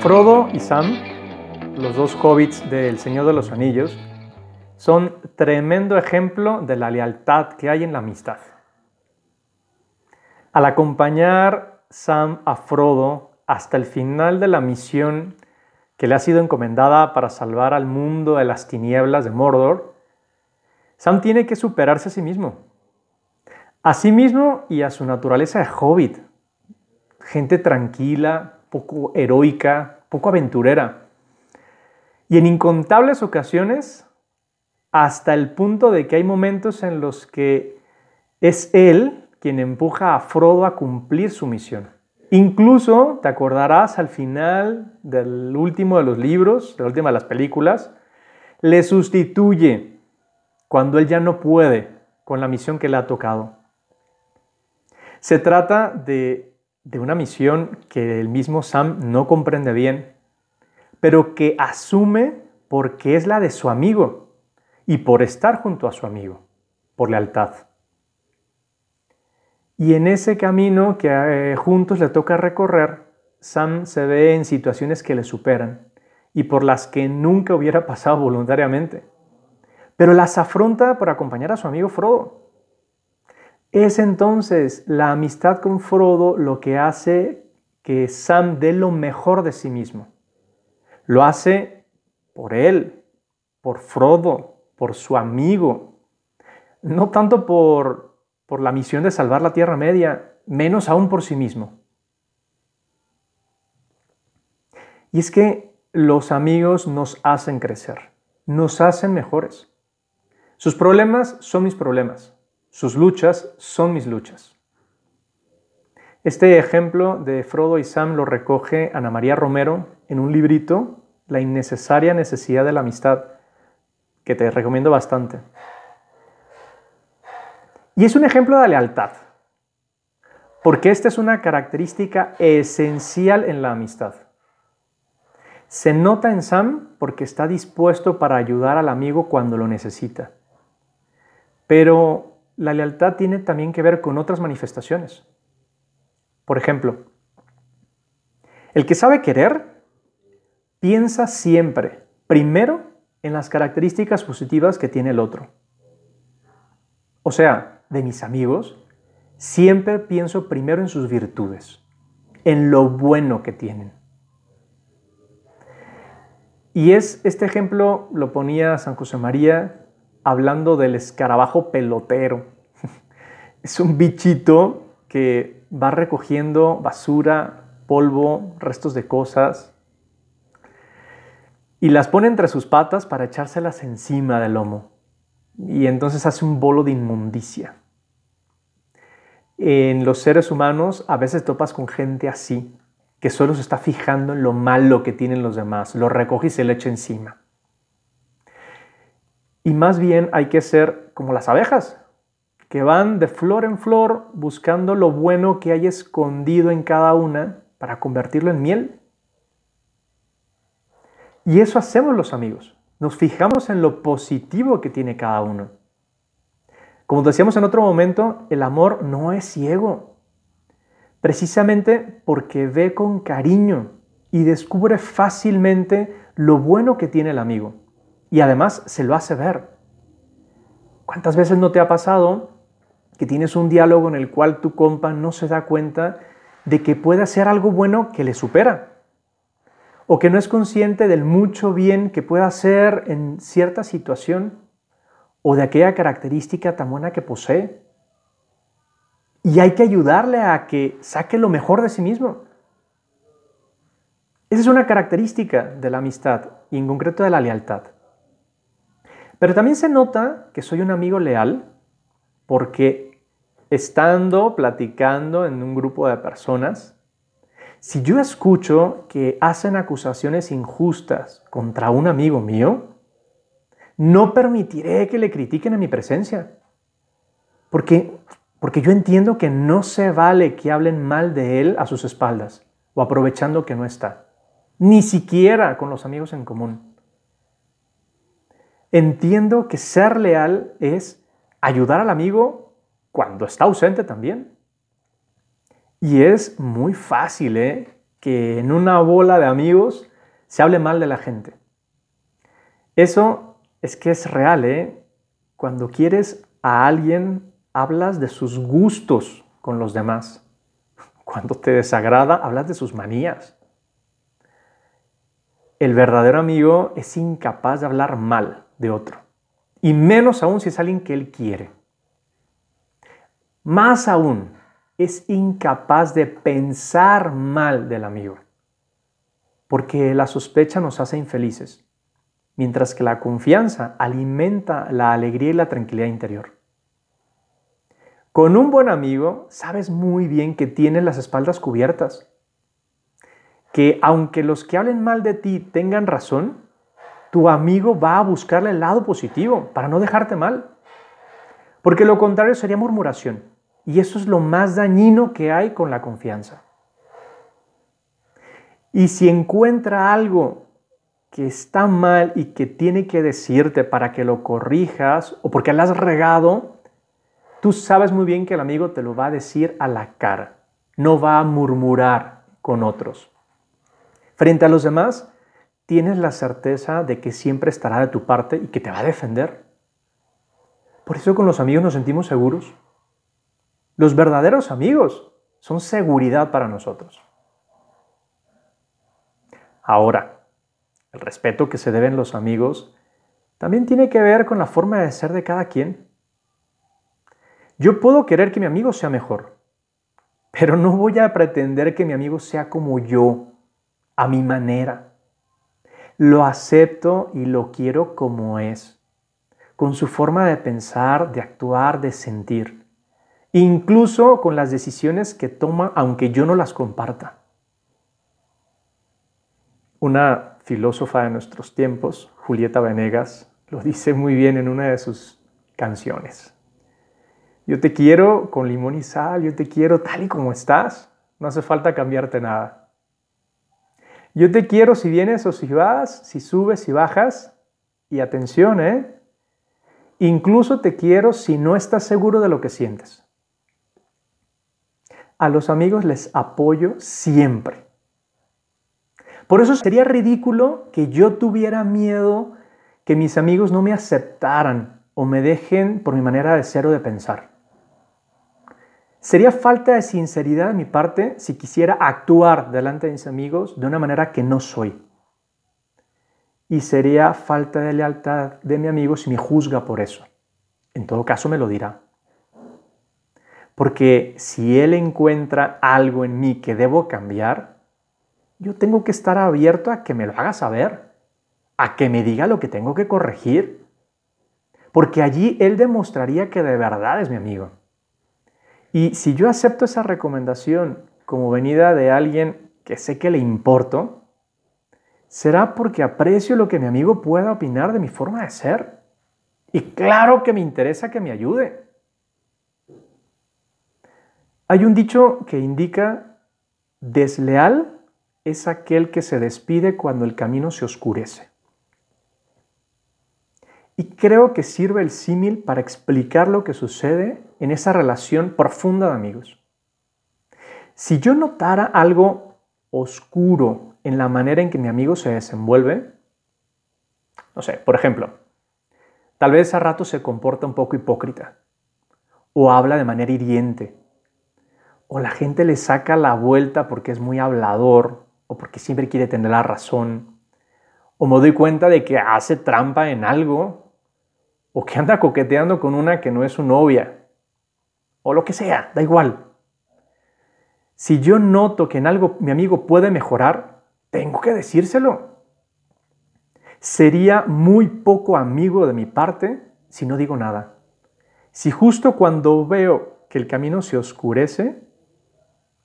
Frodo y Sam, los dos hobbits del Señor de los Anillos, son tremendo ejemplo de la lealtad que hay en la amistad. Al acompañar Sam a Frodo hasta el final de la misión que le ha sido encomendada para salvar al mundo de las tinieblas de Mordor, Sam tiene que superarse a sí mismo. A sí mismo y a su naturaleza de hobbit. Gente tranquila, poco heroica, poco aventurera. Y en incontables ocasiones, hasta el punto de que hay momentos en los que es él quien empuja a Frodo a cumplir su misión. Incluso, te acordarás al final del último de los libros, de la última de las películas, le sustituye cuando él ya no puede con la misión que le ha tocado. Se trata de de una misión que el mismo Sam no comprende bien, pero que asume porque es la de su amigo y por estar junto a su amigo, por lealtad. Y en ese camino que eh, juntos le toca recorrer, Sam se ve en situaciones que le superan y por las que nunca hubiera pasado voluntariamente, pero las afronta por acompañar a su amigo Frodo. Es entonces la amistad con Frodo lo que hace que Sam dé lo mejor de sí mismo. Lo hace por él, por Frodo, por su amigo. No tanto por, por la misión de salvar la Tierra Media, menos aún por sí mismo. Y es que los amigos nos hacen crecer, nos hacen mejores. Sus problemas son mis problemas. Sus luchas son mis luchas. Este ejemplo de Frodo y Sam lo recoge Ana María Romero en un librito, La innecesaria necesidad de la amistad, que te recomiendo bastante. Y es un ejemplo de lealtad, porque esta es una característica esencial en la amistad. Se nota en Sam porque está dispuesto para ayudar al amigo cuando lo necesita. Pero la lealtad tiene también que ver con otras manifestaciones. Por ejemplo, el que sabe querer piensa siempre, primero, en las características positivas que tiene el otro. O sea, de mis amigos, siempre pienso primero en sus virtudes, en lo bueno que tienen. Y es este ejemplo lo ponía San José María hablando del escarabajo pelotero. es un bichito que va recogiendo basura, polvo, restos de cosas y las pone entre sus patas para echárselas encima del lomo. Y entonces hace un bolo de inmundicia. En los seres humanos a veces topas con gente así, que solo se está fijando en lo malo que tienen los demás, lo recoge y se le echa encima. Y más bien hay que ser como las abejas, que van de flor en flor buscando lo bueno que hay escondido en cada una para convertirlo en miel. Y eso hacemos los amigos. Nos fijamos en lo positivo que tiene cada uno. Como decíamos en otro momento, el amor no es ciego. Precisamente porque ve con cariño y descubre fácilmente lo bueno que tiene el amigo y además se lo hace ver. ¿Cuántas veces no te ha pasado que tienes un diálogo en el cual tu compa no se da cuenta de que puede hacer algo bueno que le supera? O que no es consciente del mucho bien que puede hacer en cierta situación o de aquella característica tan buena que posee. Y hay que ayudarle a que saque lo mejor de sí mismo. Esa es una característica de la amistad y en concreto de la lealtad. Pero también se nota que soy un amigo leal porque estando platicando en un grupo de personas, si yo escucho que hacen acusaciones injustas contra un amigo mío, no permitiré que le critiquen en mi presencia. Porque, porque yo entiendo que no se vale que hablen mal de él a sus espaldas o aprovechando que no está. Ni siquiera con los amigos en común. Entiendo que ser leal es ayudar al amigo cuando está ausente también. Y es muy fácil, ¿eh? que en una bola de amigos se hable mal de la gente. Eso es que es real, ¿eh? Cuando quieres a alguien, hablas de sus gustos con los demás. Cuando te desagrada, hablas de sus manías. El verdadero amigo es incapaz de hablar mal de otro, y menos aún si es alguien que él quiere. Más aún, es incapaz de pensar mal del amigo, porque la sospecha nos hace infelices, mientras que la confianza alimenta la alegría y la tranquilidad interior. Con un buen amigo sabes muy bien que tienes las espaldas cubiertas, que aunque los que hablen mal de ti tengan razón, tu amigo va a buscarle el lado positivo para no dejarte mal. Porque lo contrario sería murmuración. Y eso es lo más dañino que hay con la confianza. Y si encuentra algo que está mal y que tiene que decirte para que lo corrijas o porque le has regado, tú sabes muy bien que el amigo te lo va a decir a la cara, no va a murmurar con otros. Frente a los demás, tienes la certeza de que siempre estará de tu parte y que te va a defender. Por eso con los amigos nos sentimos seguros. Los verdaderos amigos son seguridad para nosotros. Ahora, el respeto que se deben los amigos también tiene que ver con la forma de ser de cada quien. Yo puedo querer que mi amigo sea mejor, pero no voy a pretender que mi amigo sea como yo, a mi manera. Lo acepto y lo quiero como es, con su forma de pensar, de actuar, de sentir incluso con las decisiones que toma aunque yo no las comparta. Una filósofa de nuestros tiempos, Julieta Venegas, lo dice muy bien en una de sus canciones. Yo te quiero con limón y sal, yo te quiero tal y como estás, no hace falta cambiarte nada. Yo te quiero si vienes o si vas, si subes, si bajas, y atención, ¿eh? Incluso te quiero si no estás seguro de lo que sientes. A los amigos les apoyo siempre. Por eso sería ridículo que yo tuviera miedo que mis amigos no me aceptaran o me dejen por mi manera de ser o de pensar. Sería falta de sinceridad de mi parte si quisiera actuar delante de mis amigos de una manera que no soy. Y sería falta de lealtad de mi amigo si me juzga por eso. En todo caso me lo dirá. Porque si Él encuentra algo en mí que debo cambiar, yo tengo que estar abierto a que me lo haga saber, a que me diga lo que tengo que corregir. Porque allí Él demostraría que de verdad es mi amigo. Y si yo acepto esa recomendación como venida de alguien que sé que le importo, será porque aprecio lo que mi amigo pueda opinar de mi forma de ser. Y claro que me interesa que me ayude. Hay un dicho que indica, desleal es aquel que se despide cuando el camino se oscurece. Y creo que sirve el símil para explicar lo que sucede en esa relación profunda de amigos. Si yo notara algo oscuro en la manera en que mi amigo se desenvuelve, no sé, por ejemplo, tal vez a rato se comporta un poco hipócrita o habla de manera hiriente o la gente le saca la vuelta porque es muy hablador o porque siempre quiere tener la razón, o me doy cuenta de que hace trampa en algo, o que anda coqueteando con una que no es su novia, o lo que sea, da igual. Si yo noto que en algo mi amigo puede mejorar, tengo que decírselo. Sería muy poco amigo de mi parte si no digo nada. Si justo cuando veo que el camino se oscurece,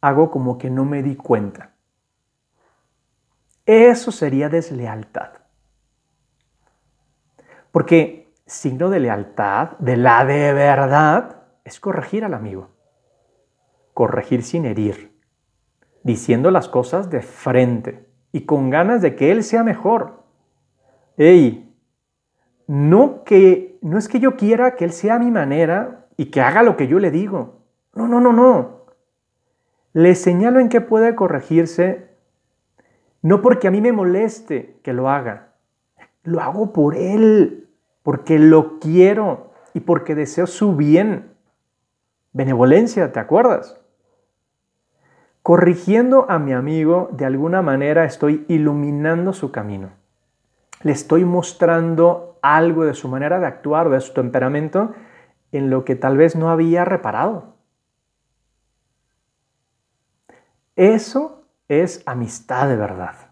hago como que no me di cuenta. Eso sería deslealtad. Porque signo de lealtad, de la de verdad, es corregir al amigo. Corregir sin herir, diciendo las cosas de frente y con ganas de que él sea mejor. Ey, no que no es que yo quiera que él sea a mi manera y que haga lo que yo le digo. No, no, no, no. Le señalo en qué puede corregirse No porque a mí me moleste que lo haga. Lo hago por él, porque lo quiero y porque deseo su bien. Benevolencia, ¿te acuerdas? Corrigiendo a mi amigo, de alguna manera estoy iluminando su camino. Le estoy mostrando algo de su manera de actuar, de su temperamento, en lo que tal vez no había reparado. Eso es amistad de verdad,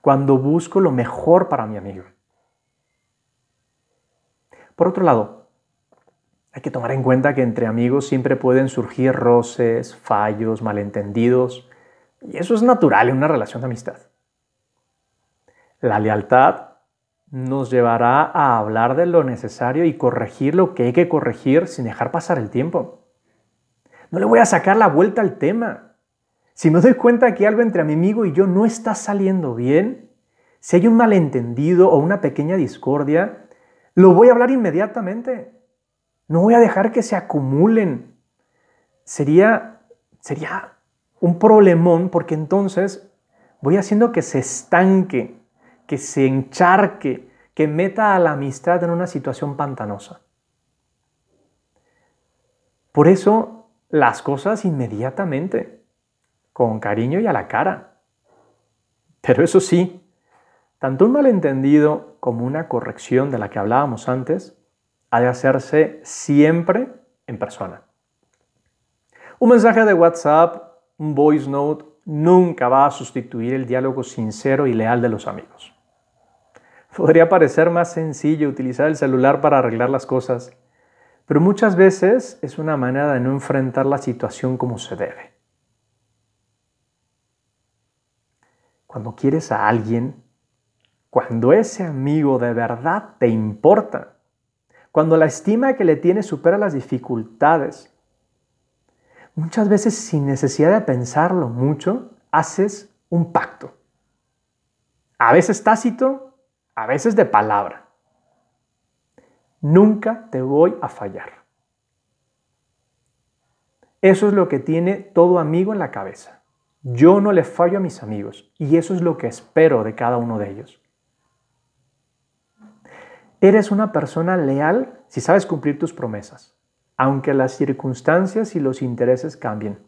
cuando busco lo mejor para mi amigo. Por otro lado, hay que tomar en cuenta que entre amigos siempre pueden surgir roces, fallos, malentendidos, y eso es natural en una relación de amistad. La lealtad nos llevará a hablar de lo necesario y corregir lo que hay que corregir sin dejar pasar el tiempo. No le voy a sacar la vuelta al tema. Si me doy cuenta que algo entre mi amigo y yo no está saliendo bien, si hay un malentendido o una pequeña discordia, lo voy a hablar inmediatamente. No voy a dejar que se acumulen. Sería, sería un problemón porque entonces voy haciendo que se estanque que se encharque, que meta a la amistad en una situación pantanosa. Por eso, las cosas inmediatamente, con cariño y a la cara. Pero eso sí, tanto un malentendido como una corrección de la que hablábamos antes, ha de hacerse siempre en persona. Un mensaje de WhatsApp, un voice note, nunca va a sustituir el diálogo sincero y leal de los amigos. Podría parecer más sencillo utilizar el celular para arreglar las cosas, pero muchas veces es una manera de no enfrentar la situación como se debe. Cuando quieres a alguien, cuando ese amigo de verdad te importa, cuando la estima que le tienes supera las dificultades, muchas veces sin necesidad de pensarlo mucho, haces un pacto. A veces tácito, a veces de palabra. Nunca te voy a fallar. Eso es lo que tiene todo amigo en la cabeza. Yo no le fallo a mis amigos y eso es lo que espero de cada uno de ellos. Eres una persona leal si sabes cumplir tus promesas, aunque las circunstancias y los intereses cambien.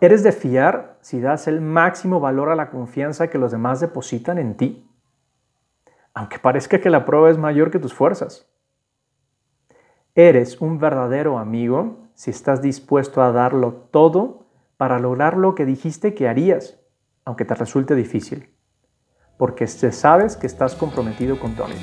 Eres de fiar si das el máximo valor a la confianza que los demás depositan en ti aunque parezca que la prueba es mayor que tus fuerzas. Eres un verdadero amigo si estás dispuesto a darlo todo para lograr lo que dijiste que harías, aunque te resulte difícil, porque sabes que estás comprometido con tu amigo.